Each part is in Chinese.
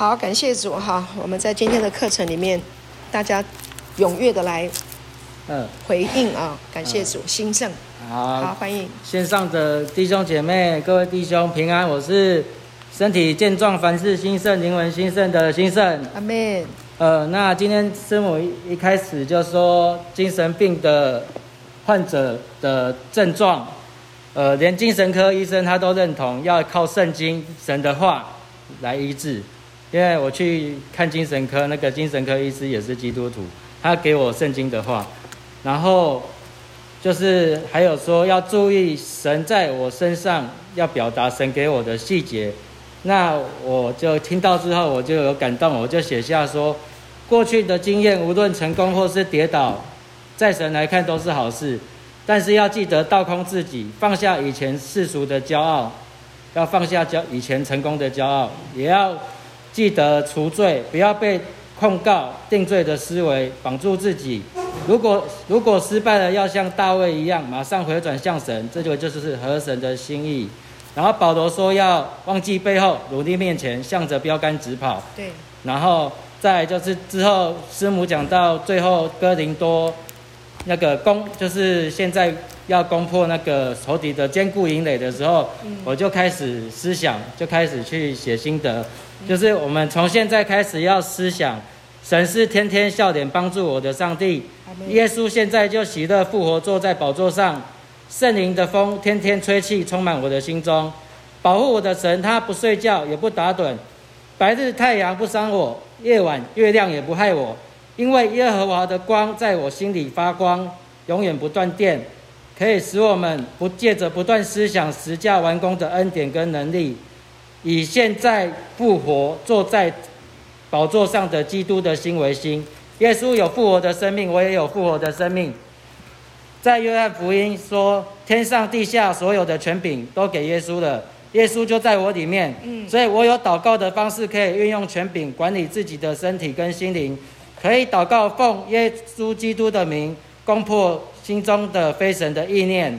好，感谢主哈！我们在今天的课程里面，大家踊跃的来，嗯，回应啊！感谢主，兴盛，好，好，欢迎线上的弟兄姐妹，各位弟兄平安，我是身体健壮、凡事兴盛、灵魂兴盛的兴盛，阿门。呃，那今天师母一一开始就说精神病的患者的症状，呃，连精神科医生他都认同要靠圣经神的话来医治。因为我去看精神科，那个精神科医师也是基督徒，他给我圣经的话，然后就是还有说要注意神在我身上要表达神给我的细节，那我就听到之后我就有感动，我就写下说，过去的经验无论成功或是跌倒，在神来看都是好事，但是要记得倒空自己，放下以前世俗的骄傲，要放下骄以前成功的骄傲，也要。记得除罪，不要被控告、定罪的思维绑住自己。如果如果失败了，要像大卫一样，马上回转向神，这就就是合神的心意。然后保罗说要忘记背后，努力面前，向着标杆直跑。对。然后再就是之后，师母讲到最后哥林多那个公，就是现在要攻破那个仇敌的坚固营垒的时候，嗯、我就开始思想，就开始去写心得。就是我们从现在开始要思想，神是天天笑脸帮助我的上帝，耶稣现在就喜乐复活坐在宝座上，圣灵的风天天吹气充满我的心中，保护我的神他不睡觉也不打盹，白日太阳不伤我，夜晚月亮也不害我，因为耶和华的光在我心里发光，永远不断电，可以使我们不借着不断思想实价完工的恩典跟能力。以现在复活坐在宝座上的基督的心为心，耶稣有复活的生命，我也有复活的生命。在约翰福音说，天上地下所有的权柄都给耶稣了，耶稣就在我里面，所以我有祷告的方式，可以运用权柄管理自己的身体跟心灵，可以祷告奉耶稣基督的名，攻破心中的非神的意念，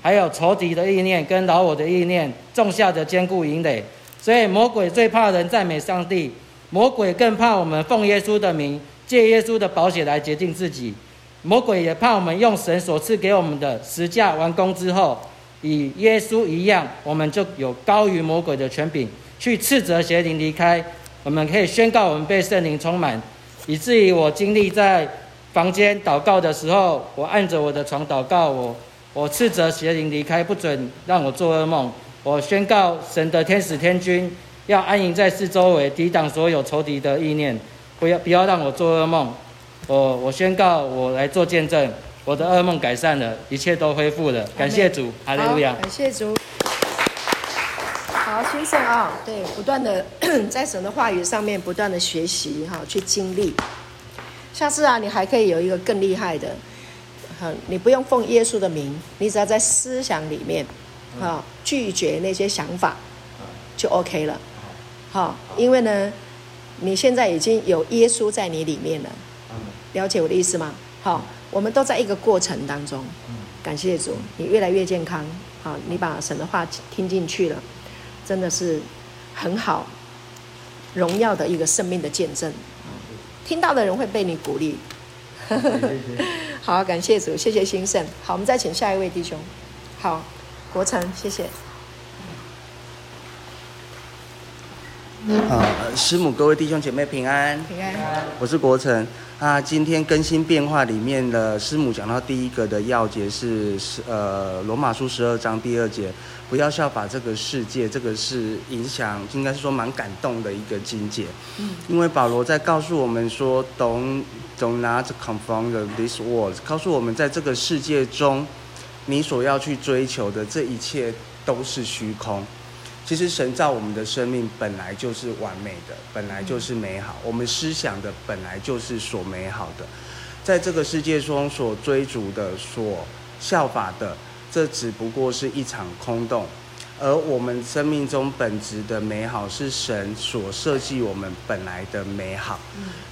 还有仇敌的意念跟老我的意念，种下的坚固营垒。所以魔鬼最怕人赞美上帝，魔鬼更怕我们奉耶稣的名，借耶稣的宝血来洁净自己。魔鬼也怕我们用神所赐给我们的十架完工之后，与耶稣一样，我们就有高于魔鬼的权柄，去斥责邪灵离开。我们可以宣告我们被圣灵充满，以至于我经历在房间祷告的时候，我按着我的床祷告，我我斥责邪灵离开，不准让我做噩梦。我宣告，神的天使天君要安营在四周围，抵挡所有仇敌的意念，不要不要让我做噩梦。我我宣告，我来做见证，我的噩梦改善了，一切都恢复了。感谢主，哈利路亚。感谢主。好，先生啊，对，不断的 在神的话语上面不断的学习哈，去经历。下次啊，你还可以有一个更厉害的，你不用奉耶稣的名，你只要在思想里面。好，拒绝那些想法，就 OK 了。好，因为呢，你现在已经有耶稣在你里面了。了解我的意思吗？好，我们都在一个过程当中。感谢主，你越来越健康。好，你把神的话听进去了，真的是很好，荣耀的一个生命的见证。听到的人会被你鼓励。好，感谢主，谢谢兴盛。好，我们再请下一位弟兄。好。国成，谢谢。啊，师母，各位弟兄姐妹平安。平安。我是国成。啊，今天更新变化里面的师母讲到第一个的要节是十呃罗马书十二章第二节，不要效法这个世界，这个是影响，应该是说蛮感动的一个境界。嗯。因为保罗在告诉我们说，Don't do not conform to this world，告诉我们在这个世界中。你所要去追求的这一切都是虚空。其实神造我们的生命本来就是完美的，本来就是美好。我们思想的本来就是所美好的，在这个世界中所追逐的、所效法的，这只不过是一场空洞。而我们生命中本质的美好，是神所设计我们本来的美好。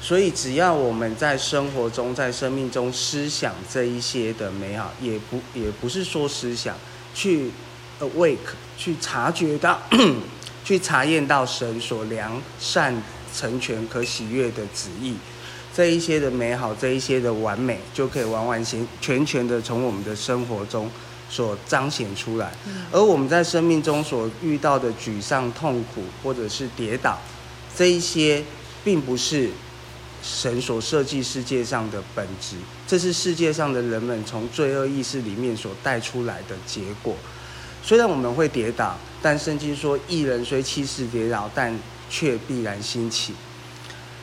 所以只要我们在生活中、在生命中思想这一些的美好，也不也不是说思想去 awake 去察觉到、去查验到神所良善成全、可喜悦的旨意，这一些的美好，这一些的完美，就可以完完全全全的从我们的生活中所彰显出来。而我们在生命中所遇到的沮丧、痛苦，或者是跌倒，这一些并不是神所设计世界上的本质，这是世界上的人们从罪恶意识里面所带出来的结果。虽然我们会跌倒，但圣经说，一人虽七次跌倒，但却必然兴起。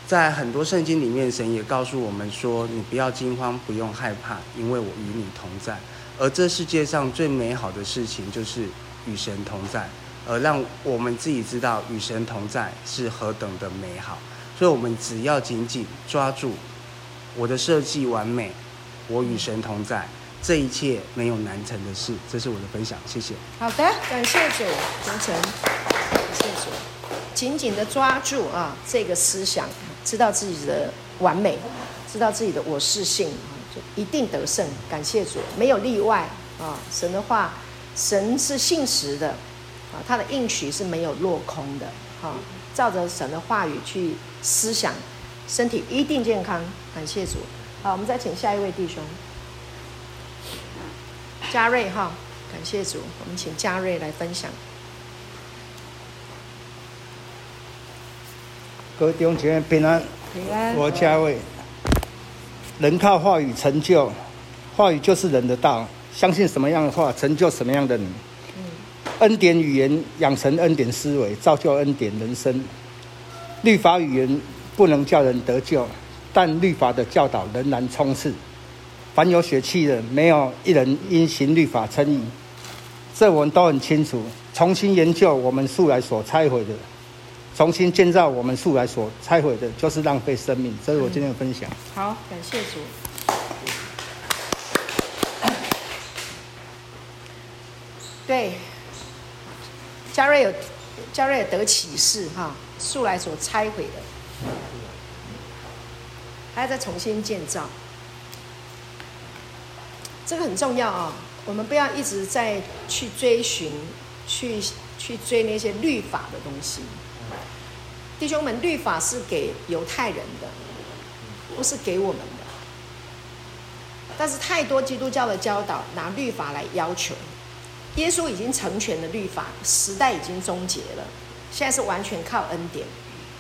在很多圣经里面，神也告诉我们说：“你不要惊慌，不用害怕，因为我与你同在。”而这世界上最美好的事情，就是与神同在，而让我们自己知道与神同在是何等的美好。所以，我们只要紧紧抓住我的设计完美，我与神同在。这一切没有难成的事，这是我的分享，谢谢。好的，感谢主，同成，感谢主，紧紧的抓住啊这个思想，知道自己的完美，知道自己的我是性，一定得胜。感谢主，没有例外啊！神的话，神是信实的啊，他的应许是没有落空的。哈，照着神的话语去思想，身体一定健康。感谢主。好，我们再请下一位弟兄。嘉瑞哈，感谢主，我们请嘉瑞来分享。各位弟兄姐妹平安，平安。我嘉瑞，人靠话语成就，话语就是人的道，相信什么样的话，成就什么样的人。嗯。恩典语言养成恩典思维，造就恩典人生。律法语言不能叫人得救，但律法的教导仍然充斥。凡有血气的，没有一人因行律法称义，这我们都很清楚。重新研究我们素来所拆毁的，重新建造我们素来所拆毁的，就是浪费生命。这是我今天的分享。好，感谢主。对，嘉瑞有嘉瑞有得启示哈，素来所拆毁的，还要再重新建造。这个很重要啊！我们不要一直在去追寻、去去追那些律法的东西。弟兄们，律法是给犹太人的，不是给我们的。但是太多基督教的教导拿律法来要求，耶稣已经成全了律法，时代已经终结了，现在是完全靠恩典。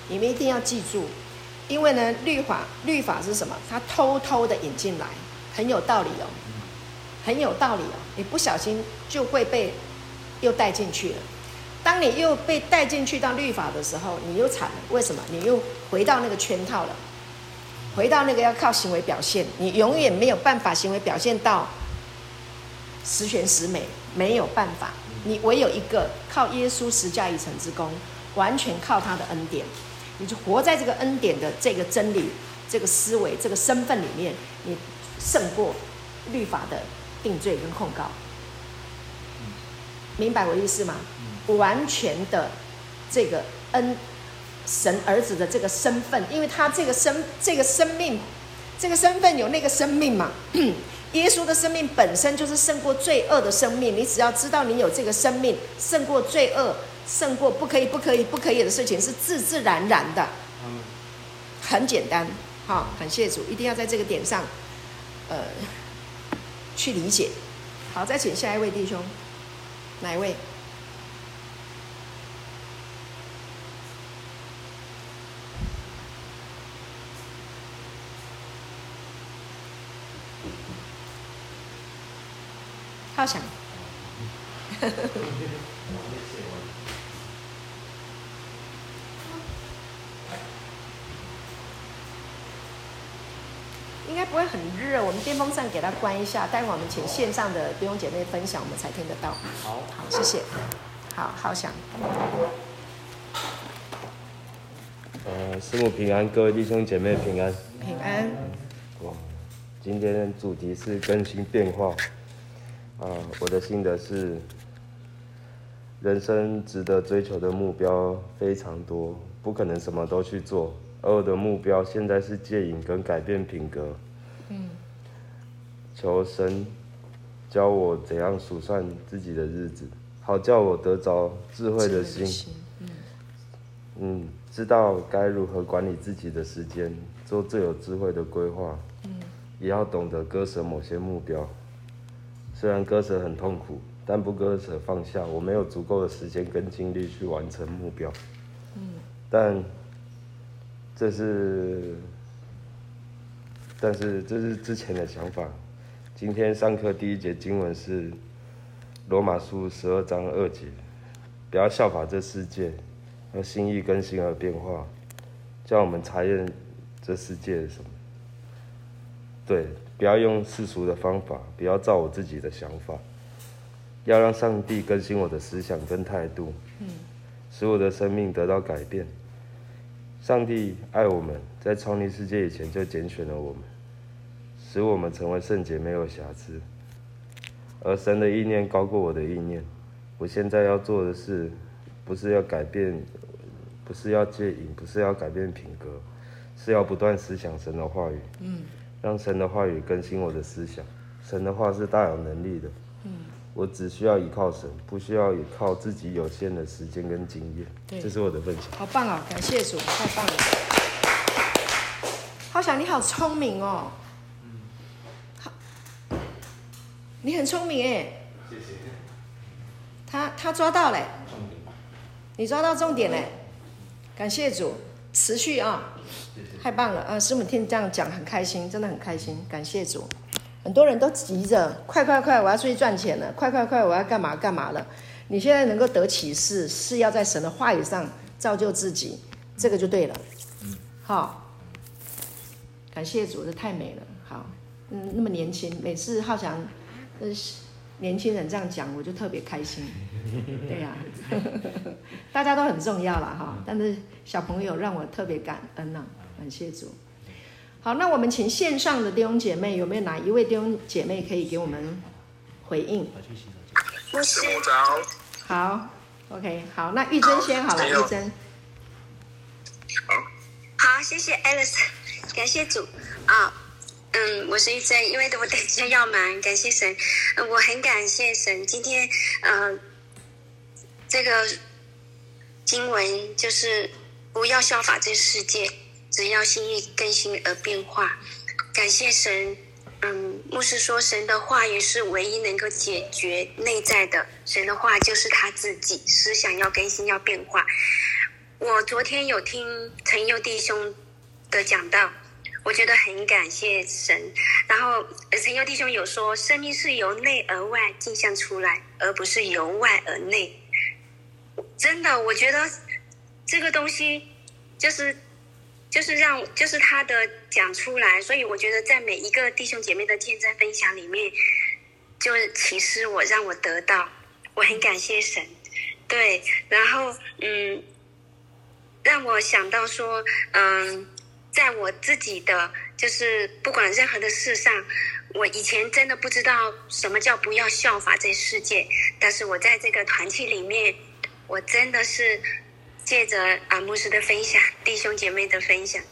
你们一定要记住，因为呢，律法律法是什么？他偷偷的引进来，很有道理哦。很有道理哦，你不小心就会被又带进去了。当你又被带进去到律法的时候，你又惨了。为什么？你又回到那个圈套了，回到那个要靠行为表现，你永远没有办法行为表现到十全十美，没有办法。你唯有一个靠耶稣十架一成之功，完全靠他的恩典，你就活在这个恩典的这个真理、这个思维、这个身份里面，你胜过律法的。定罪跟控告，明白我意思吗？完全的这个恩神儿子的这个身份，因为他这个生这个生命，这个身份有那个生命嘛。耶稣的生命本身就是胜过罪恶的生命。你只要知道你有这个生命，胜过罪恶，胜过不可以、不可以、不可以的事情，是自自然然的。很简单，好，感谢主，一定要在这个点上，呃。去理解，好，再请下一位弟兄，哪一位？好想。应该不会很热，我们电风扇给它关一下。待会我们请线上的弟兄姐妹分享，我们才听得到。好，好，谢谢。好好想。呃，师母平安，各位弟兄姐妹平安。平安。哇，今天的主题是更新变化。啊、呃，我的心得是，人生值得追求的目标非常多，不可能什么都去做。而我的目标现在是戒瘾跟改变品格。嗯。求神教我怎样数算自己的日子，好叫我得着智慧的心。嗯。嗯，知道该如何管理自己的时间，做最有智慧的规划。嗯，也要懂得割舍某些目标。虽然割舍很痛苦，但不割舍放下，我没有足够的时间跟精力去完成目标。嗯，但这是，但是这是之前的想法。今天上课第一节经文是罗马书十二章二节，不要效法这世界。要心意更新而变化，叫我们查验这世界是什么？对，不要用世俗的方法，不要照我自己的想法，要让上帝更新我的思想跟态度，使我的生命得到改变。上帝爱我们，在创立世界以前就拣选了我们，使我们成为圣洁，没有瑕疵。而神的意念高过我的意念，我现在要做的事。不是要改变，不是要戒瘾，不是要改变品格，是要不断思想神的话语，嗯，让神的话语更新我的思想。神的话是大有能力的，嗯，我只需要依靠神，不需要依靠自己有限的时间跟经验。对，这是我的分享。好棒哦！感谢主，太棒了。浩翔，你好聪明哦，好，你很聪明哎，谢谢。他他抓到了。你抓到重点嘞，感谢主，持续啊，太棒了啊！师母听你这样讲很开心，真的很开心，感谢主。很多人都急着，快快快，我要出去赚钱了，快快快，我要干嘛干嘛了。你现在能够得启示，是要在神的话语上造就自己，这个就对了。好，感谢主，这太美了。好，嗯，那么年轻，每次浩翔，呃，年轻人这样讲，我就特别开心。对呀、啊，大家都很重要了哈，但是小朋友让我特别感恩呐、啊，感谢主。好，那我们请线上的弟兄姐妹，有没有哪一位弟兄姐妹可以给我们回应？我是早。好，OK，好，那玉珍先好了，玉珍。好，好，谢谢 Alice，感谢主啊。嗯，我是玉珍，因为我等一下要忙，感谢神，我很感谢神，今天嗯。呃这个经文就是不要效法这世界，只要心意更新而变化。感谢神，嗯，牧师说神的话语是唯一能够解决内在的，神的话就是他自己思想要更新要变化。我昨天有听陈佑弟兄的讲道，我觉得很感谢神。然后陈佑弟兄有说，生命是由内而外镜像出来，而不是由外而内。真的，我觉得这个东西就是就是让就是他的讲出来，所以我觉得在每一个弟兄姐妹的见证分享里面，就启示我让我得到，我很感谢神，对，然后嗯，让我想到说，嗯，在我自己的就是不管任何的事上，我以前真的不知道什么叫不要效法这世界，但是我在这个团体里面。我真的是借着阿牧师的分享，弟兄姐妹的分享，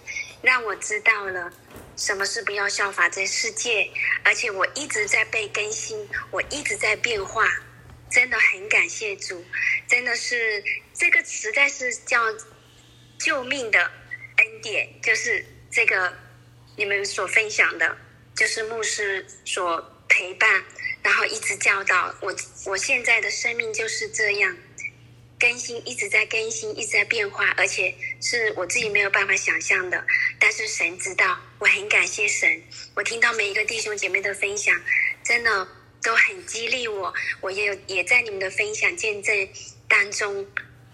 让我知道了什么是不要效法这世界，而且我一直在被更新，我一直在变化，真的很感谢主，真的是这个实在是叫救命的恩典，就是这个你们所分享的，就是牧师所陪伴，然后一直教导我，我现在的生命就是这样。更新一直在更新，一直在变化，而且是我自己没有办法想象的。但是神知道，我很感谢神。我听到每一个弟兄姐妹的分享，真的都很激励我。我也有也在你们的分享见证当中，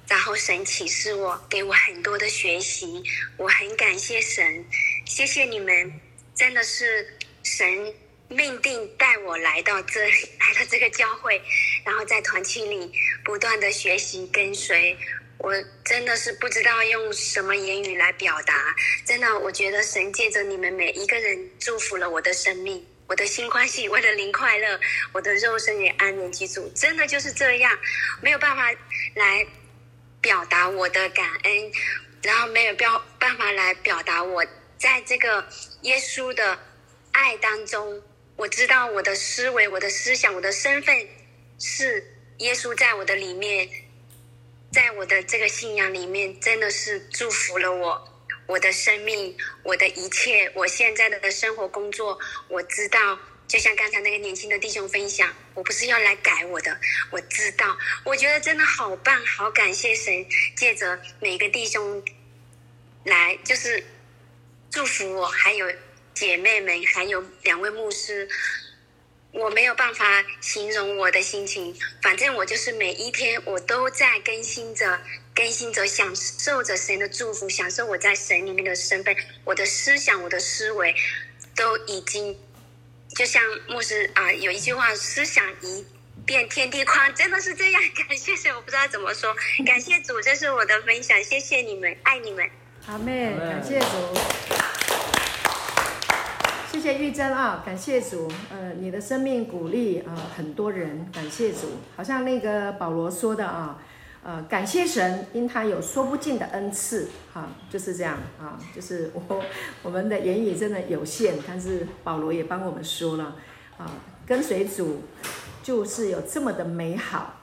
然后神启示我，给我很多的学习。我很感谢神，谢谢你们，真的是神。命定带我来到这里，来到这个教会，然后在团契里不断的学习跟随。我真的是不知道用什么言语来表达。真的，我觉得神借着你们每一个人祝福了我的生命，我的心欢喜，我的灵快乐，我的肉身也安然居住。真的就是这样，没有办法来表达我的感恩，然后没有标办法来表达我在这个耶稣的爱当中。我知道我的思维、我的思想、我的身份是耶稣在我的里面在我的这个信仰里面，真的是祝福了我，我的生命，我的一切，我现在的生活工作，我知道。就像刚才那个年轻的弟兄分享，我不是要来改我的，我知道，我觉得真的好棒，好感谢神，借着每个弟兄来，就是祝福我，还有姐妹们，还有两位牧师，我没有办法形容我的心情，反正我就是每一天我都在更新着，更新着，享受着神的祝福，享受我在神里面的身份，我的思想，我的思维都已经。就像牧师啊、有一句话，思想一变天地宽，真的是这样。感谢神，我不知道怎么说。感谢主，这是我的分享，谢谢你们，爱你们。阿妹，感谢主，谢谢玉珍啊，感谢主。呃，你的生命鼓励啊、很多人，感谢主。好像那个保罗说的啊。呃，感谢神，因他有说不尽的恩赐，哈、就是这样啊，就是我我们的言语真的有限，但是保罗也帮我们说了，啊，跟随主就是有这么的美好，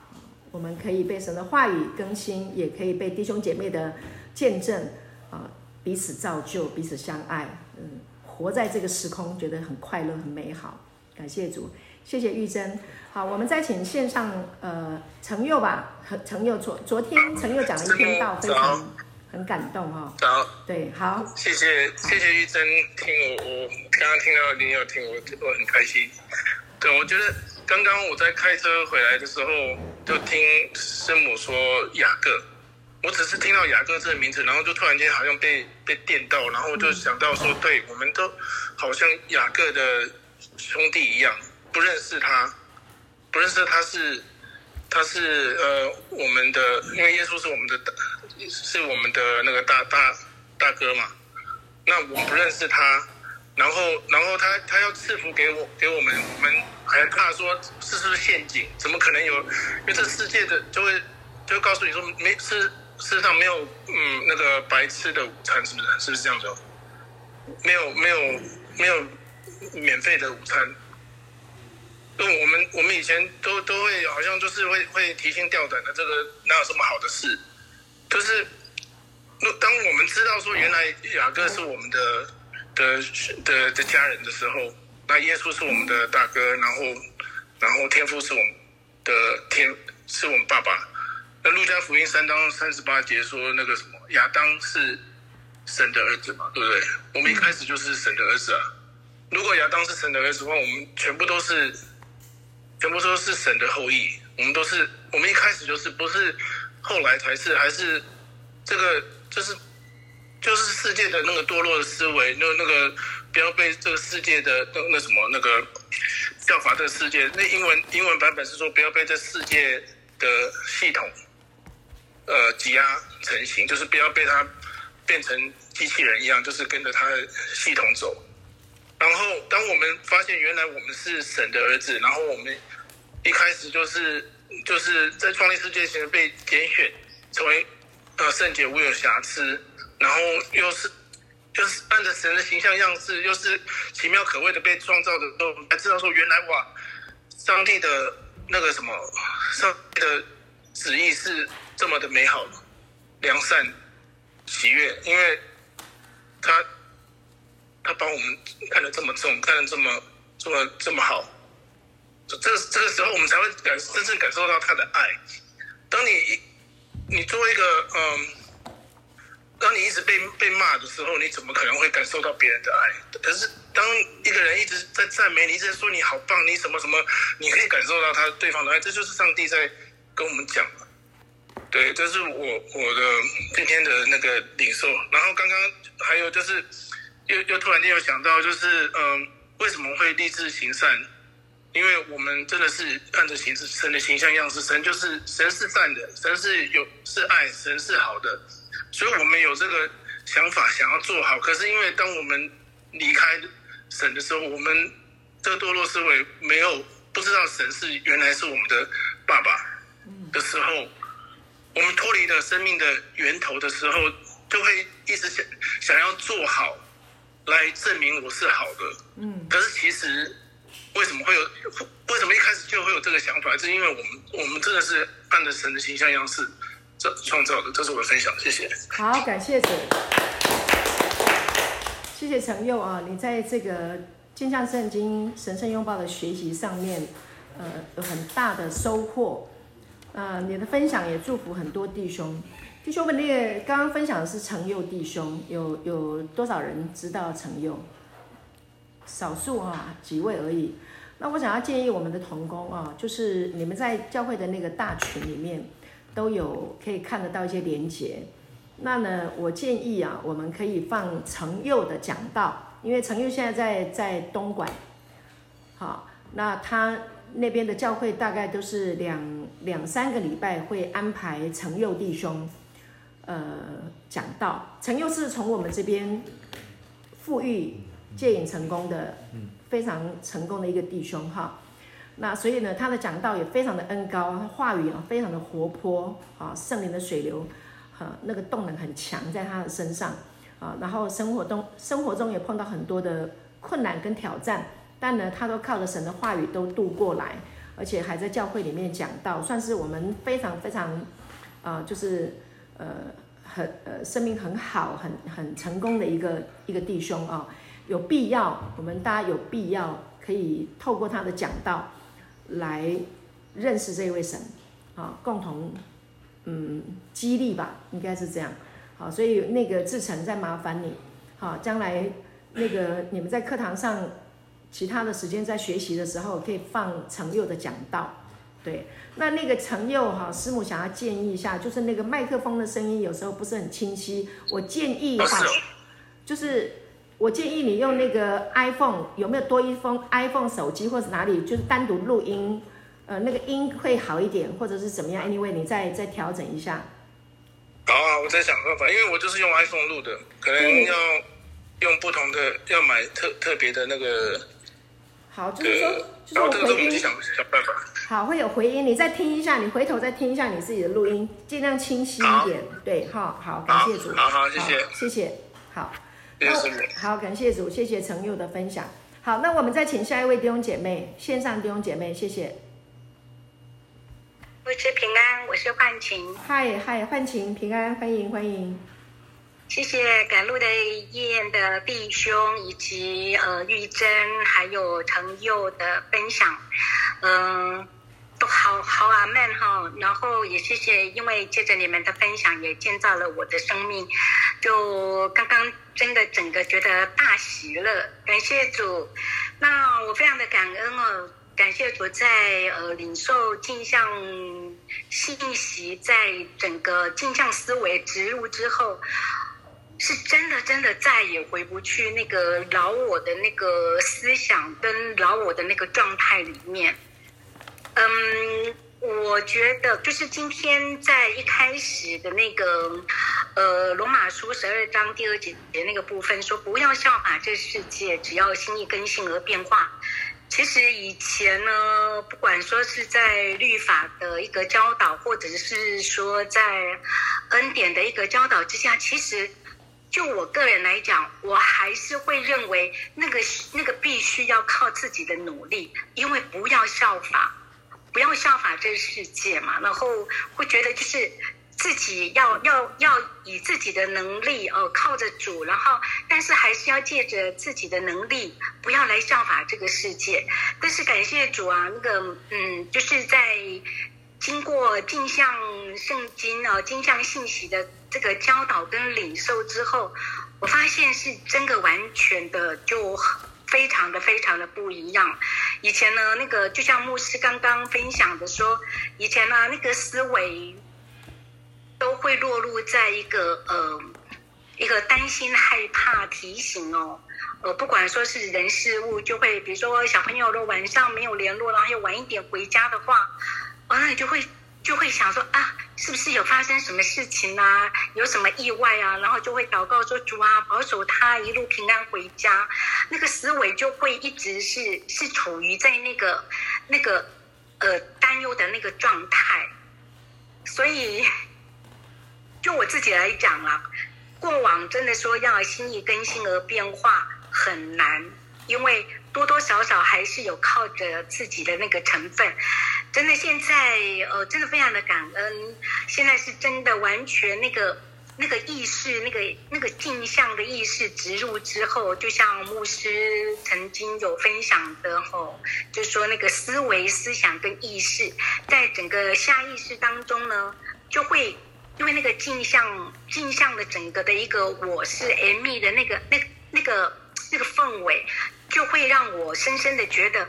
我们可以被神的话语更新，也可以被弟兄姐妹的见证，啊，彼此造就，彼此相爱，嗯，活在这个时空，觉得很快乐，很美好，感谢主。谢谢玉珍，好，我们再请线上呃程佑吧，程佑昨昨天程佑讲了一篇道，非常很感动哈。好，对，好，谢谢谢谢玉珍，听我我刚刚听到你有听我我很开心。对，我觉得刚刚我在开车回来的时候，就听师母说雅各，我只是听到雅各这个名字，然后就突然间好像被被电到，然后就想到说，对，我们都好像雅各的兄弟一样。不认识他，不认识他是，他是呃我们的，因为耶稣是我们的大，是我们的那个大大大哥嘛。那我不认识他，然后然后他他要赐福给我给我们，我们还怕说这是不是陷阱？怎么可能有？因为这世界的就会就会告诉你说没世世上没有嗯那个白吃的午餐，是不是？是不是这样子？没有没有没有免费的午餐。那，我们我们以前都都会好像就是会会提心吊胆的，这个哪有什么好的事？就是那，当我们知道说原来雅各是我们的的的的家人的时候，那耶稣是我们的大哥，然后然后天父是我们的天是我们爸爸。那路加福音三章三十八节说那个什么亚当是神的儿子嘛，对不对？我们一开始就是神的儿子啊。如果亚当是神的儿子的话，我们全部都是。全部都是神的后裔，我们都是，我们一开始就是，不是后来才是，还是这个就是就是世界的那个堕落的思维，那那个不要被这个世界的那那什么那个效法这个世界。那英文英文版本是说不要被这世界的系统呃挤压成型，就是不要被它变成机器人一样，就是跟着它的系统走。然后，当我们发现原来我们是神的儿子，然后我们一开始就是就是在创立世界前被拣选成为呃圣洁无有瑕疵，然后又是就是按着神的形象样式，又是奇妙可畏的被创造的时候，我们才知道说原来哇，上帝的那个什么，上帝的旨意是这么的美好、良善、喜悦，因为他。他把我们看得这么重，看得这么这么这么好，这这个时候我们才会感真正感受到他的爱。当你你作为一个嗯，当你一直被被骂的时候，你怎么可能会感受到别人的爱？可是当一个人一直在赞美你，一直在说你好棒，你什么什么，你可以感受到他对方的爱。这就是上帝在跟我们讲。对，这是我我的今天的那个领受。然后刚刚还有就是。又又突然间又想到，就是嗯，为什么会立志行善？因为我们真的是按着形式神的形象样式，神就是神是善的，神是有是爱，神是好的，所以我们有这个想法想要做好。可是因为当我们离开神的时候，我们这个堕落思维没有不知道神是原来是我们的爸爸的时候，我们脱离了生命的源头的时候，就会一直想想要做好。来证明我是好的，嗯，可是其实为什么会有？为什么一开始就会有这个想法？是因为我们我们真的是按着神的形象样式这创造的。这是我的分享，谢谢。好，感谢神，谢谢陈佑啊，你在这个镜像圣经神圣拥抱的学习上面，呃，有很大的收获。啊、呃，你的分享也祝福很多弟兄。弟兄们，那个刚刚分享的是陈佑弟兄，有有多少人知道陈佑？少数啊，几位而已。那我想要建议我们的同工啊，就是你们在教会的那个大群里面，都有可以看得到一些连结。那呢，我建议啊，我们可以放陈佑的讲道，因为陈佑现在在在东莞，好，那他那边的教会大概都是两两三个礼拜会安排陈佑弟兄，呃，讲道。陈佑是从我们这边富裕戒瘾成功的，非常成功的一个弟兄哈。那所以呢，他的讲道也非常的恩高，他话语啊非常的活泼啊，圣灵的水流，哈，那个动能很强在他的身上啊。然后生活中生活中也碰到很多的困难跟挑战，但呢，他都靠着神的话语都度过来，而且还在教会里面讲到，算是我们非常非常啊，就是呃很呃生命很好、很很成功的一个一个弟兄啊。有必要，我们大家有必要可以透过他的讲道来认识这位神，啊，共同嗯激励吧，应该是这样，好，所以那个志成在麻烦你，好，将来那个你们在课堂上其他的时间在学习的时候，可以放陈佑的讲道，对，那那个陈佑哈，师母想要建议一下，就是那个麦克风的声音有时候不是很清晰，我建议哈，就是。我建议你用那个 iPhone，有没有多一封 iPhone 手机或者哪里，就是单独录音，呃，那个音会好一点，或者是怎么样？Anyway，你再再调整一下。好啊，我在想办法，因为我就是用 iPhone 录的，可能要用不同的，要买特特别的那个。好，就是说，就是我回音。想想办法。好，会有回音，你再听一下，你回头再听一下你自己的录音，尽量清晰一点。对，好好，感谢主。好好，谢谢，谢谢，好。好，感谢主，谢谢程佑的分享。好，那我们再请下一位弟兄姐妹，线上弟兄姐妹，谢谢。我是平安，我是幻晴。嗨嗨，幻晴，平安，欢迎欢迎。谢谢赶路的燕的弟兄以及呃玉珍还有陈佑的分享，嗯、都好好阿们哈，然后也谢谢，因为借着你们的分享，也建造了我的生命。就刚刚真的整个觉得大喜乐，感谢主。那我非常的感恩哦，感谢主在呃领受镜像信息，在整个镜像思维植入之后，是真的真的再也回不去那个老我的那个思想跟老我的那个状态里面。嗯，我觉得就是今天在一开始的那个，呃，罗马书十二章第二节那个部分说，不要效法这世界，只要心意更新而变化。其实以前呢，不管说是在律法的一个教导，或者是说在恩典的一个教导之下，其实就我个人来讲，我还是会认为那个那个必须要靠自己的努力，因为不要效法。不要效法这个世界嘛，然后会觉得就是自己要要要以自己的能力哦、呃，靠着主，然后但是还是要借着自己的能力，不要来效法这个世界。但是感谢主啊，那个嗯，就是在经过镜像圣经啊、镜像信息的这个教导跟领受之后，我发现是真的完全的就。非常的非常的不一样。以前呢，那个就像牧师刚刚分享的说，以前呢，那个思维都会落入在一个呃一个担心、害怕、提醒哦，呃，不管说是人事物，就会比如说小朋友的晚上没有联络，然后又晚一点回家的话，哦，那你就会。就会想说啊，是不是有发生什么事情啊？有什么意外啊？然后就会祷告说主啊，保守他一路平安回家。那个思维就会一直是是处于在那个那个呃担忧的那个状态。所以，就我自己来讲啊，过往真的说要心意更新而变化很难，因为多多少少还是有靠着自己的那个成分。真的现在呃，真的非常的感恩。现在是真的完全那个那个意识，那个那个镜像的意识植入之后，就像牧师曾经有分享的吼，就说那个思维、思想跟意识，在整个下意识当中呢，就会因为那个镜像镜像的整个的一个我是 Amy 的那个那那个那个氛围，就会让我深深的觉得。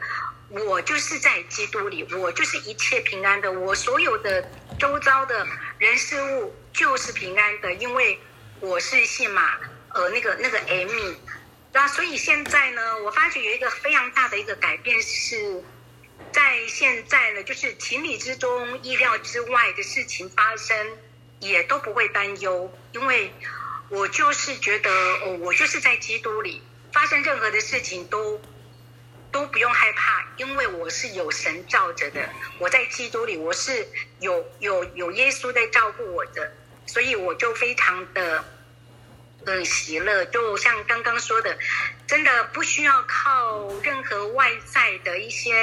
我就是在基督里，我就是一切平安的，我所有的周遭的人事物就是平安的，因为我是信马，呃，那个那个 M，那所以现在呢，我发觉有一个非常大的一个改变是，在现在呢，就是情理之中、意料之外的事情发生，也都不会担忧，因为我就是觉得，哦，我就是在基督里，发生任何的事情都。都不用害怕，因为我是有神罩着的。我在基督里，我是有有有耶稣在照顾我的，所以我就非常的嗯喜乐。就像刚刚说的，真的不需要靠任何外在的一些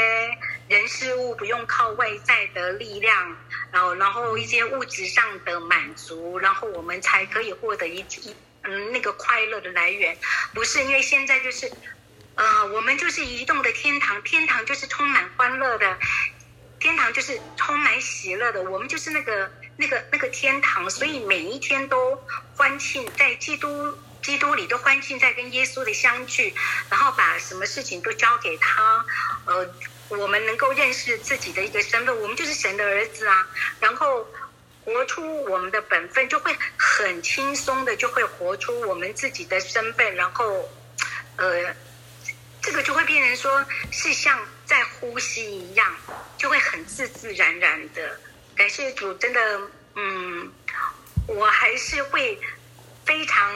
人事物，不用靠外在的力量，然后然后一些物质上的满足，然后我们才可以获得一一嗯那个快乐的来源。不是因为现在就是。呃，我们就是移动的天堂，天堂就是充满欢乐的，天堂就是充满喜乐的，我们就是那个那个那个天堂，所以每一天都欢庆在基督基督里，都欢庆在跟耶稣的相聚，然后把什么事情都交给他，呃，我们能够认识自己的一个身份，我们就是神的儿子啊，然后活出我们的本分，就会很轻松的就会活出我们自己的身份，然后，呃。这个就会变成说，是像在呼吸一样，就会很自自然然的。感谢主，真的，嗯，我还是会非常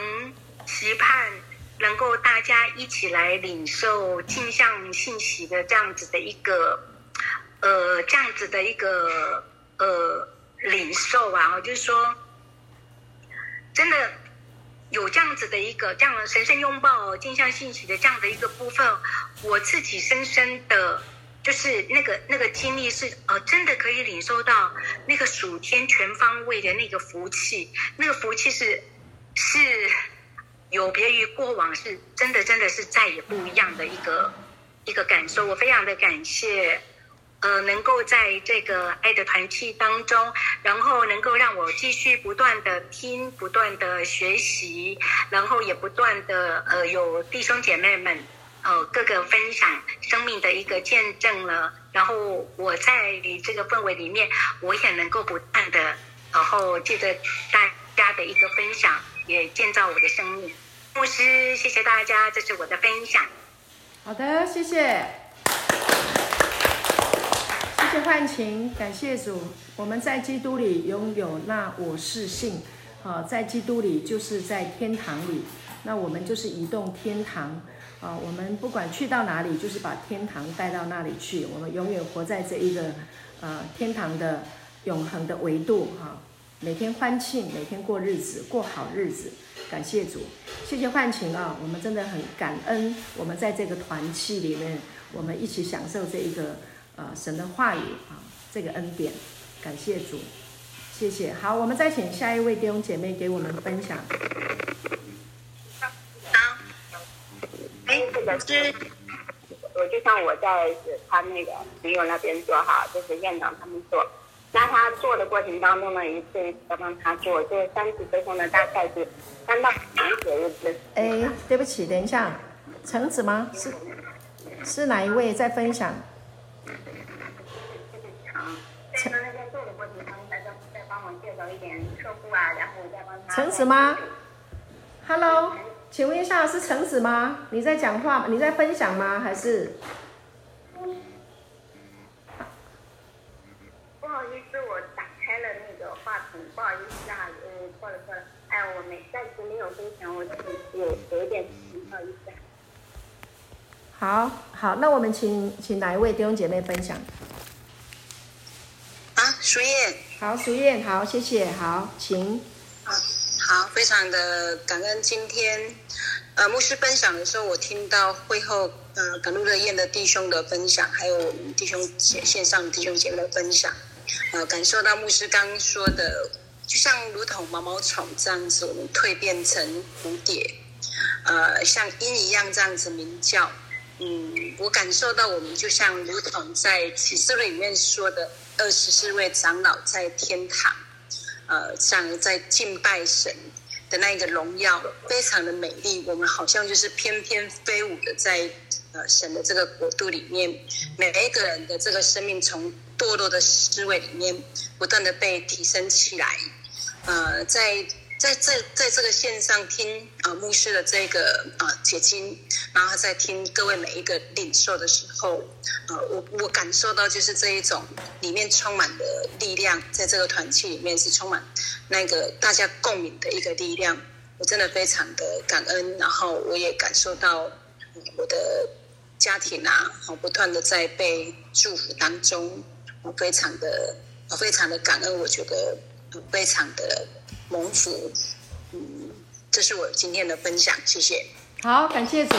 期盼能够大家一起来领受镜像信息的这样子的一个，呃，这样子的一个呃领受啊，我就是说，真的。有这样子的一个这样的神圣拥抱镜像信息的这样的一个部分，我自己深深的，就是那个那个经历是呃，真的可以领受到那个属天全方位的那个福气，那个福气是是有别于过往，是真的真的是再也不一样的一个一个感受，我非常的感谢。呃，能够在这个爱的团契当中，然后能够让我继续不断的听，不断的学习，然后也不断的呃有弟兄姐妹们呃各个分享生命的一个见证了，然后我在你这个氛围里面，我也能够不断的，然后借着大家的一个分享，也建造我的生命。牧师，谢谢大家，这是我的分享。好的，谢谢。谢谢唤晴，感谢主，我们在基督里拥有那我是信，啊，在基督里就是在天堂里，那我们就是移动天堂，啊，我们不管去到哪里，就是把天堂带到那里去，我们永远活在这一个，呃，天堂的永恒的维度，哈，每天欢庆，每天过日子，过好日子，感谢主，谢谢唤晴啊，我们真的很感恩，我们在这个团契里面，我们一起享受这一个。啊，神的话语啊，这个恩典，感谢主，谢谢。好，我们再请下一位弟兄姐妹给我们分享。好，哎，这个是，我就像我在他那个朋友那边做哈，就是院长他们做，那他做的过程当中呢，一次一次的帮他做，就是三十分钟的大概是三到五节日子。哎，对不起，等一下，橙子吗？是，是哪一位在分享？橙子吗？Hello，请问一下是橙子吗？你在讲话？你在分享吗？还是？不好意思，我打开了那个话筒，不好意思啊，嗯，错了错了，哎，我没暂时没有分享，我自己有有一点不好意思。好好，那我们请请哪一位弟兄姐妹分享？啊，淑燕。好，淑燕，好，谢谢，好，请。好，非常的感恩今天，呃，牧师分享的时候，我听到会后，呃，赶路的燕的弟兄的分享，还有我们弟兄线线上弟兄姐妹的分享，呃，感受到牧师刚说的，就像如同毛毛虫这样子，我们蜕变成蝴蝶，呃，像鹰一样这样子鸣叫。嗯，我感受到我们就像如同在启示录里面说的二十四位长老在天堂，呃，像在敬拜神的那一个荣耀，非常的美丽。我们好像就是翩翩飞舞的在呃神的这个国度里面，每一个人的这个生命从堕落的思维里面不断的被提升起来，呃，在。在这在这个线上听啊、牧师的这个啊、呃、解经，然后在听各位每一个领受的时候，呃，我我感受到就是这一种里面充满的力量，在这个团契里面是充满那个大家共鸣的一个力量，我真的非常的感恩，然后我也感受到我的家庭啊，好不断的在被祝福当中，我非常的我非常的感恩，我觉得非常的。蒙福，嗯，这是我今天的分享，谢谢。好，感谢主，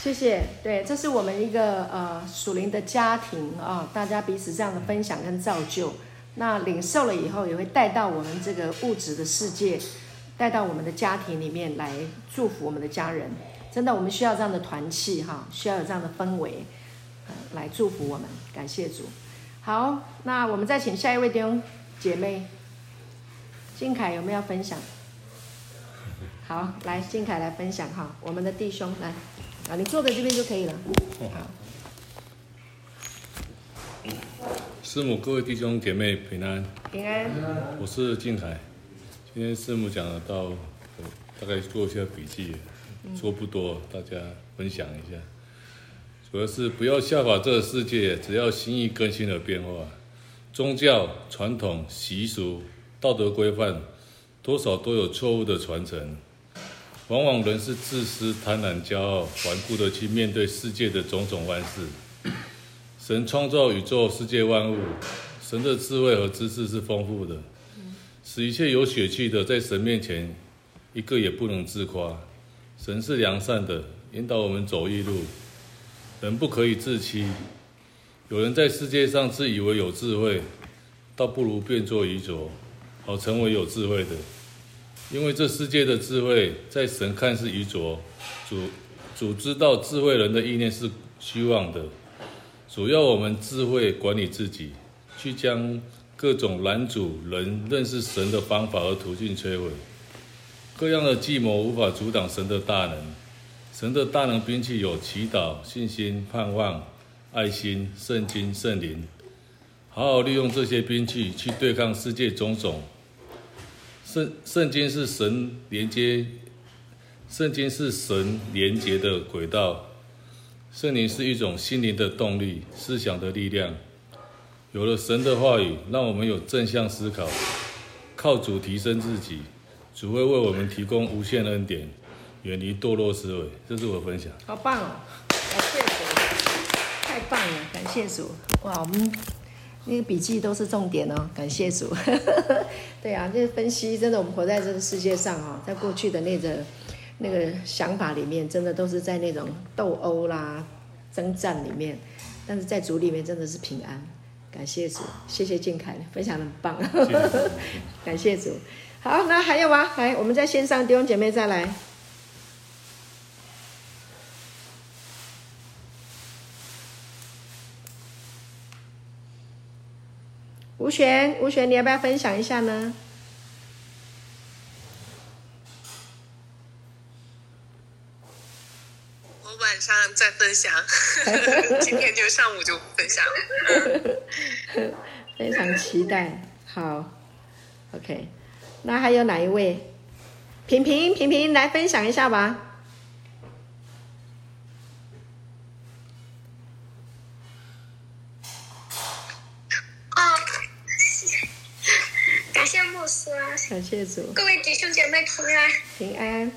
谢谢。对，这是我们一个呃属灵的家庭啊、大家彼此这样的分享跟造就，那领受了以后，也会带到我们这个物质的世界，带到我们的家庭里面来祝福我们的家人。真的，我们需要这样的团契哈，需要有这样的氛围，呃，来祝福我们。感谢主。好，那我们再请下一位弟兄姐妹。金凯有没有要分享？好，来，金凯来分享哈，我们的弟兄来，啊，你坐在这边就可以了。好，师母，各位弟兄姐妹平安。平安。我是金凯，今天师母讲的到，我大概做一下笔记，说不多，大家分享一下。主要是不要效法这个世界，只要心意更新而变化，宗教传统习俗。道德规范多少都有错误的传承，往往人是自私、贪婪、骄傲，顽固的去面对世界的种种万事。神创造宇宙世界万物，神的智慧和知识是丰富的，使一切有血气的在神面前一个也不能自夸。神是良善的，引导我们走义路，人不可以自欺。有人在世界上自以为有智慧，倒不如变作愚拙。好成为有智慧的，因为这世界的智慧在神看是愚拙。主主知道智慧人的意念是虚妄的，主要我们智慧管理自己，去将各种拦阻人认识神的方法和途径摧毁。各样的计谋无法阻挡神的大能。神的大能兵器有祈祷、信心、盼望、爱心、圣经、圣灵。好好利用这些兵器去对抗世界种种。圣圣经是神连接，圣经是神连接的轨道。圣灵是一种心灵的动力，思想的力量。有了神的话语，让我们有正向思考，靠主提升自己，主会为我们提供无限恩典，远离堕落思维。这是我的分享。好棒哦！感谢主，太棒了！感谢主，哇，我们。那个笔记都是重点哦，感谢主。对啊，就是分析，真的，我们活在这个世界上哦，在过去的那个那个想法里面，真的都是在那种斗殴啦、征战里面，但是在主里面真的是平安。感谢主，谢谢靖凯分享的很棒，谢谢 感谢主。好，那还有吗？来，我们在线上弟兄姐妹再来。吴璇，吴璇，你要不要分享一下呢？我晚上再分享，今天就上午就分享了。非常期待，好，OK。那还有哪一位？平平，平平，来分享一下吧。感谢主，各位弟兄姐妹平安，平安。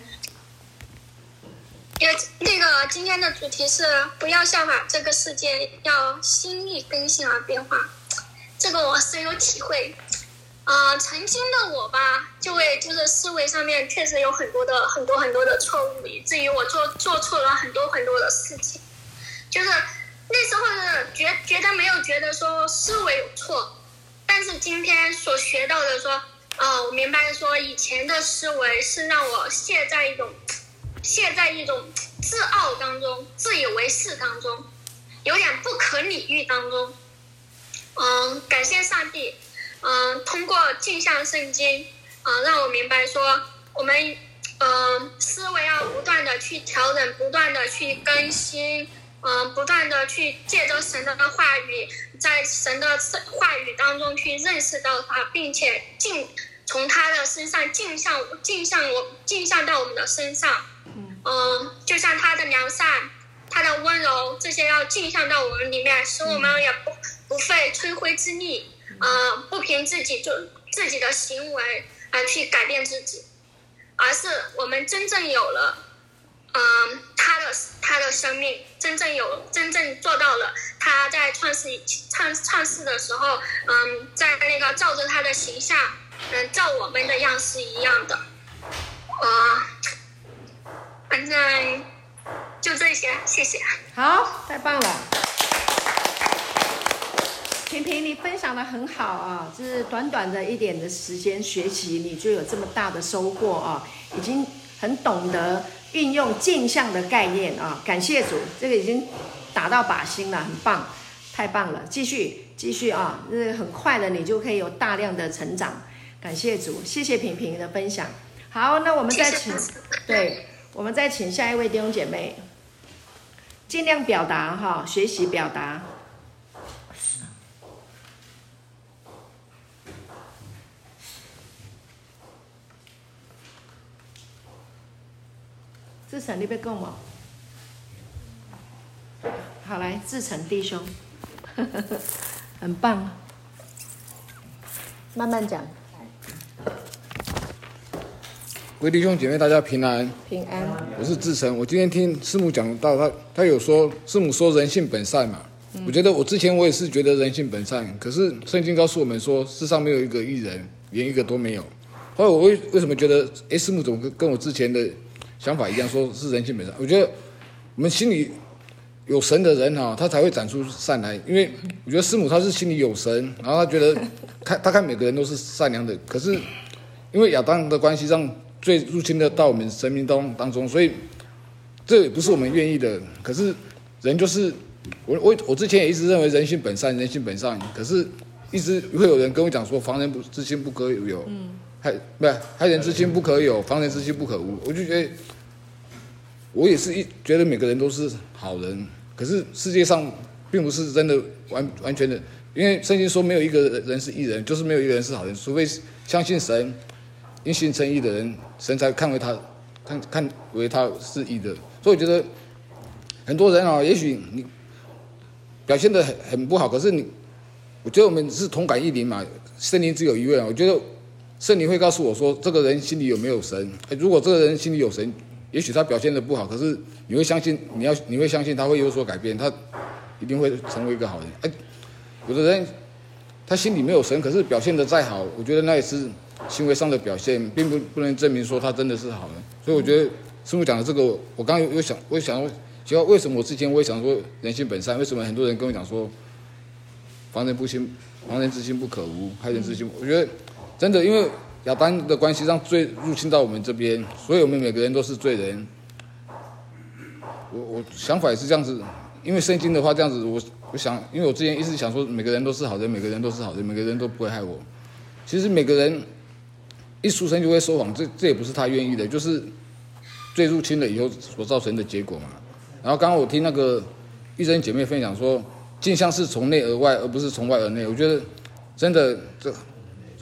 有那个今天的主题是不要效法这个世界，要心意更新而变化。这个我深有体会。呃，曾经的我吧，就会就是思维上面确实有很多的很多很多的错误，以至于我做做错了很多很多的事情。就是那时候是觉觉得没有觉得说思维有错，但是今天所学到的说，呃，我明白说以前的思维是让我陷在一种陷在一种自傲当中、自以为是当中，有点不可理喻当中。嗯，感谢上帝。嗯，通过镜像圣经，嗯，让我明白说，我们，嗯，思维要不断的去调整，不断的去更新，嗯，不断的去借着神的话语，在神的话语当中去认识到他，并且镜从他的身上镜像镜像我镜像到我们的身上，嗯，就像他的良善，他的温柔，这些要镜像到我们里面，使我们也不不费吹灰之力。呃，不凭自己就自己的行为而去改变自己，而是我们真正有了，嗯、他的他的生命真正有真正做到了他在创世创创世的时候，嗯、在那个照着他的形象，嗯、照我们的样式一样的，呃，反正就这些，谢谢。好，太棒了。平平，你分享的很好啊！就是短短的一点的时间学习，你就有这么大的收获啊！已经很懂得运用镜像的概念啊！感谢主，这个已经打到靶心了，很棒，太棒了！继续继续啊！就是很快的，你就可以有大量的成长。感谢主，谢谢平平的分享。好，那我们再请，对，我们再请下一位弟兄姐妹，尽量表达哈，学习表达。志成，你别讲嘛。好，来，志成弟兄，呵呵呵，很棒，慢慢讲。各位弟兄姐妹，大家平安。平安。我是志成，我今天听师母讲到他，他有说师母说人性本善嘛，嗯、我觉得我之前我也是觉得人性本善，可是圣经告诉我们说世上没有一个艺人，连一个都没有。后来我为为什么觉得，哎，师母怎么跟跟我之前的？想法一样，说是人性本善。我觉得我们心里有神的人哈，他才会长出善来。因为我觉得师母他是心里有神，然后他觉得看 他看每个人都是善良的。可是因为亚当的关系，让罪入侵的到我们生命当当中，所以这也不是我们愿意的。可是人就是我我我之前也一直认为人性本善，人性本善。可是一直会有人跟我讲说，防人不之心不可有，嗯，害不是害人之心不可有，防人之心不可无。我就觉得。我也是一觉得每个人都是好人，可是世界上并不是真的完完全的，因为圣经说没有一个人是义人，就是没有一个人是好人，除非相信神，因信称义的人，神才看为他看看为他是义的。所以我觉得很多人啊，也许你表现得很很不好，可是你，我觉得我们是同感异灵嘛，圣灵只有一位啊。我觉得圣灵会告诉我说，这个人心里有没有神？如果这个人心里有神。也许他表现的不好，可是你会相信，你要你会相信他会有所改变，他一定会成为一个好人。哎，有的人他心里没有神，可是表现得再好，我觉得那也是行为上的表现，并不不能证明说他真的是好人。所以我觉得师父讲的这个，我刚刚有有想，我想说，其实为什么我之前我也想说人性本善，为什么很多人跟我讲说防人不心，防人之心不可无，害人之心，我觉得真的因为。亚当的关系让罪入侵到我们这边，所以我们每个人都是罪人。我我想法也是这样子，因为圣经的话这样子，我我想，因为我之前一直想说每个人都是好人，每个人都是好人，每个人都不会害我。其实每个人一出生就会说谎，这这也不是他愿意的，就是罪入侵了以后所造成的结果嘛。然后刚刚我听那个玉珍姐妹分享说，镜像是从内而外，而不是从外而内。我觉得真的这。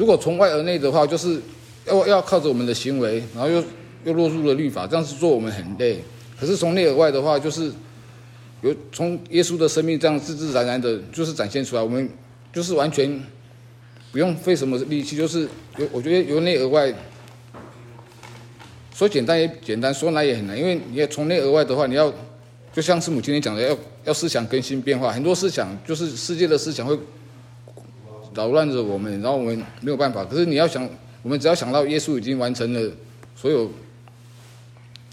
如果从外而内的话，就是要要靠着我们的行为，然后又又落入了律法，这样子做我们很累。可是从内而外的话，就是由从耶稣的生命这样自自然然的，就是展现出来。我们就是完全不用费什么力气，就是由我觉得由内而外，说简单也简单，说难也很难。因为你要从内而外的话，你要就像是母今天讲的，要要思想更新变化。很多思想就是世界的思想会。扰乱着我们，然后我们没有办法。可是你要想，我们只要想到耶稣已经完成了所有，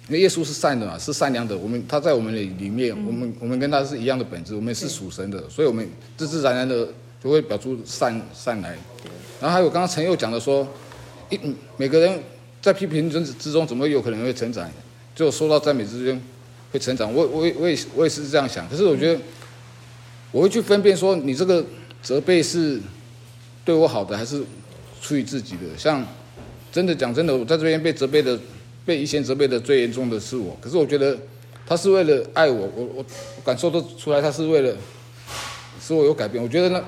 因为耶稣是善的嘛，是善良的。我们他在我们的里面，我们我们跟他是一样的本质，我们是属神的，所以我们自自然然的就会表出善善来。然后还有刚刚陈佑讲的说，一每个人在批评之之中，怎么有可能会成长？就说到赞美之间会成长。我我我也我也是这样想。可是我觉得我会去分辨说，你这个责备是对我好的，还是出于自己的？像真的讲真的，我在这边被责备的，被一线责备的最严重的是我。可是我觉得他是为了爱我，我我感受得出来，他是为了使我有改变。我觉得呢。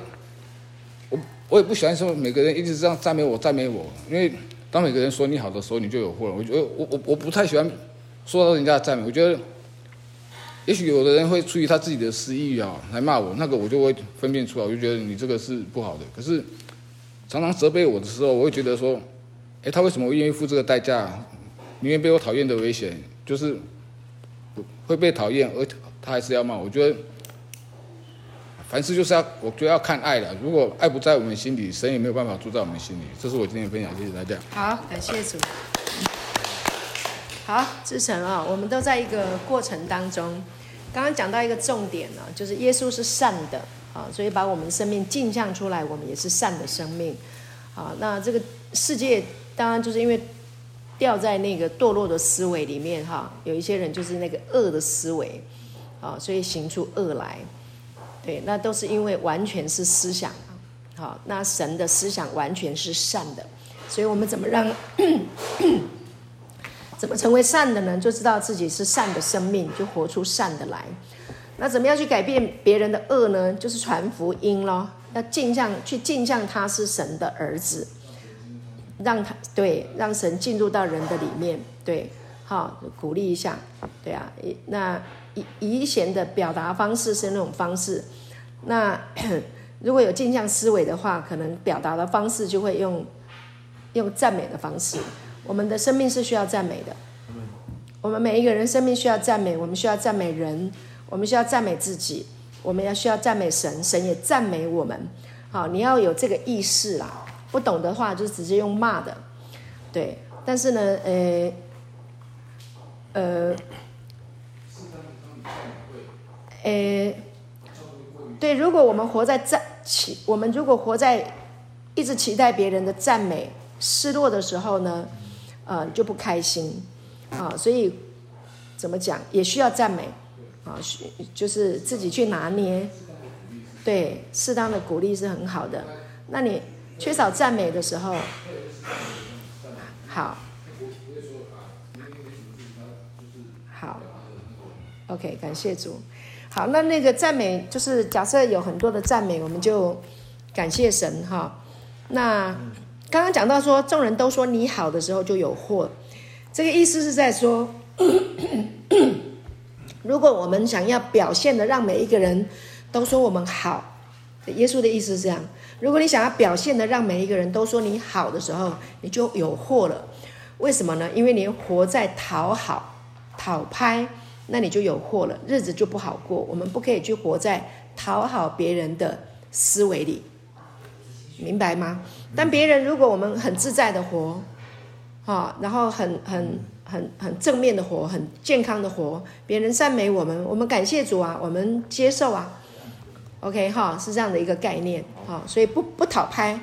我我也不喜欢说每个人一直这样赞美我，赞美我，因为当每个人说你好的时候，你就有祸了。我觉得我我我不太喜欢说到人家的赞美。我觉得，也许有的人会出于他自己的私欲啊来骂我，那个我就会分辨出来，我就觉得你这个是不好的。可是常常责备我的时候，我会觉得说，哎，他为什么会愿意付这个代价，宁愿被我讨厌的危险，就是会被讨厌，而他还是要骂我。觉得。凡事就是要，我觉得要看爱的。如果爱不在我们心里，神也没有办法住在我们心里。这是我今天的分享，谢谢大家。好，感谢主。好，志成啊，我们都在一个过程当中。刚刚讲到一个重点呢，就是耶稣是善的啊，所以把我们的生命镜像出来，我们也是善的生命。啊，那这个世界当然就是因为掉在那个堕落的思维里面哈，有一些人就是那个恶的思维啊，所以行出恶来。对，那都是因为完全是思想，好，那神的思想完全是善的，所以我们怎么让，怎么成为善的呢？就知道自己是善的生命，就活出善的来。那怎么样去改变别人的恶呢？就是传福音咯，要镜像去镜像他是神的儿子，让他对，让神进入到人的里面，对，好，鼓励一下，对啊，那。以以前的表达方式是那种方式，那 如果有镜像思维的话，可能表达的方式就会用用赞美的方式。我们的生命是需要赞美的，我们每一个人生命需要赞美，我们需要赞美人，我们需要赞美自己，我们要需要赞美神，神也赞美我们。好，你要有这个意识啦。不懂的话就直接用骂的，对。但是呢，呃，呃。诶，对，如果我们活在赞期，我们如果活在一直期待别人的赞美，失落的时候呢，呃，就不开心啊。所以怎么讲，也需要赞美啊，就是自己去拿捏。对，适当的鼓励是很好的。那你缺少赞美的时候，好，好，OK，感谢主。好，那那个赞美就是假设有很多的赞美，我们就感谢神哈。那刚刚讲到说，众人都说你好的时候就有祸，这个意思是在说，如果我们想要表现的让每一个人都说我们好，耶稣的意思是这样。如果你想要表现的让每一个人都说你好的时候，你就有祸了。为什么呢？因为你活在讨好、讨拍。那你就有祸了，日子就不好过。我们不可以去活在讨好别人的思维里，明白吗？但别人如果我们很自在的活，哈，然后很很很很正面的活，很健康的活，别人赞美我们，我们感谢主啊，我们接受啊，OK 哈，是这样的一个概念，哈，所以不不讨拍，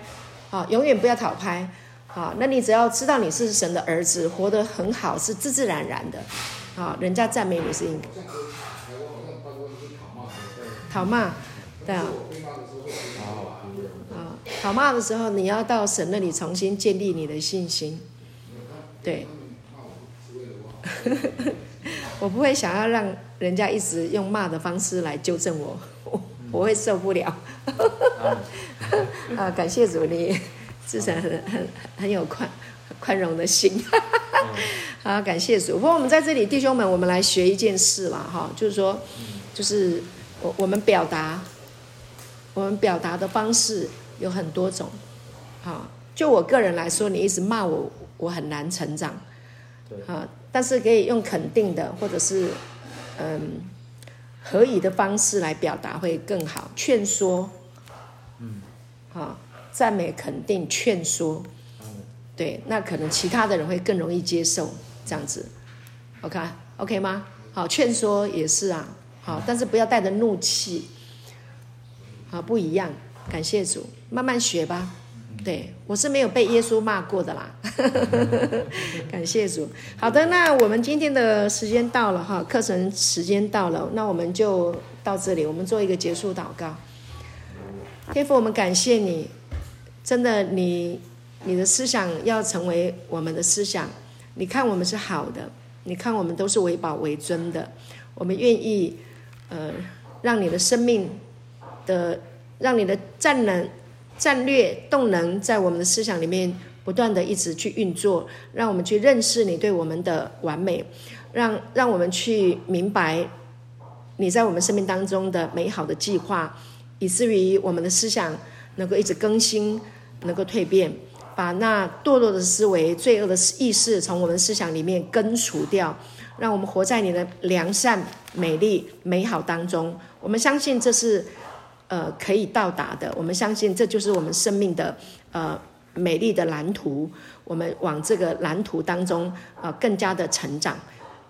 啊，永远不要讨拍，啊，那你只要知道你是神的儿子，活得很好，是自自然然的。好，人家赞美你是应该。讨骂，对啊。好，骂的时候，你要到神那里重新建立你的信心。对。我不会想要让人家一直用骂的方式来纠正我，我 我会受不了。啊，感谢主，你至少很很很有宽宽容的心。好，感谢主。不过我们在这里，弟兄们，我们来学一件事了哈，就是说，就是我我们表达，我们表达的方式有很多种。好，就我个人来说，你一直骂我，我很难成长。对。啊，但是可以用肯定的，或者是嗯，合以的方式来表达会更好。劝说。嗯。好，赞美、肯定、劝说。对，那可能其他的人会更容易接受这样子。OK，OK、OK? OK、吗？好，劝说也是啊。好，但是不要带着怒气。好，不一样。感谢主，慢慢学吧。对，我是没有被耶稣骂过的啦。感谢主。好的，那我们今天的时间到了哈，课程时间到了，那我们就到这里，我们做一个结束祷告。天父，我们感谢你，真的，你你的思想要成为我们的思想。你看我们是好的，你看我们都是为宝为尊的，我们愿意呃，让你的生命的。让你的战能、战略、动能在我们的思想里面不断的一直去运作，让我们去认识你对我们的完美，让让我们去明白你在我们生命当中的美好的计划，以至于我们的思想能够一直更新，能够蜕变，把那堕落的思维、罪恶的意识从我们思想里面根除掉，让我们活在你的良善、美丽、美好当中。我们相信这是。呃，可以到达的，我们相信这就是我们生命的呃美丽的蓝图。我们往这个蓝图当中呃更加的成长。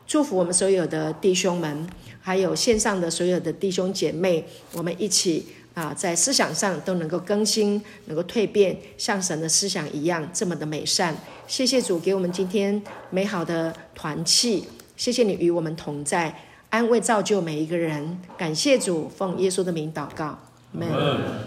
祝福我们所有的弟兄们，还有线上的所有的弟兄姐妹，我们一起啊、在思想上都能够更新，能够蜕变，像神的思想一样这么的美善。谢谢主给我们今天美好的团契，谢谢你与我们同在，安慰造就每一个人。感谢主，奉耶稣的名祷告。Amen. Amen.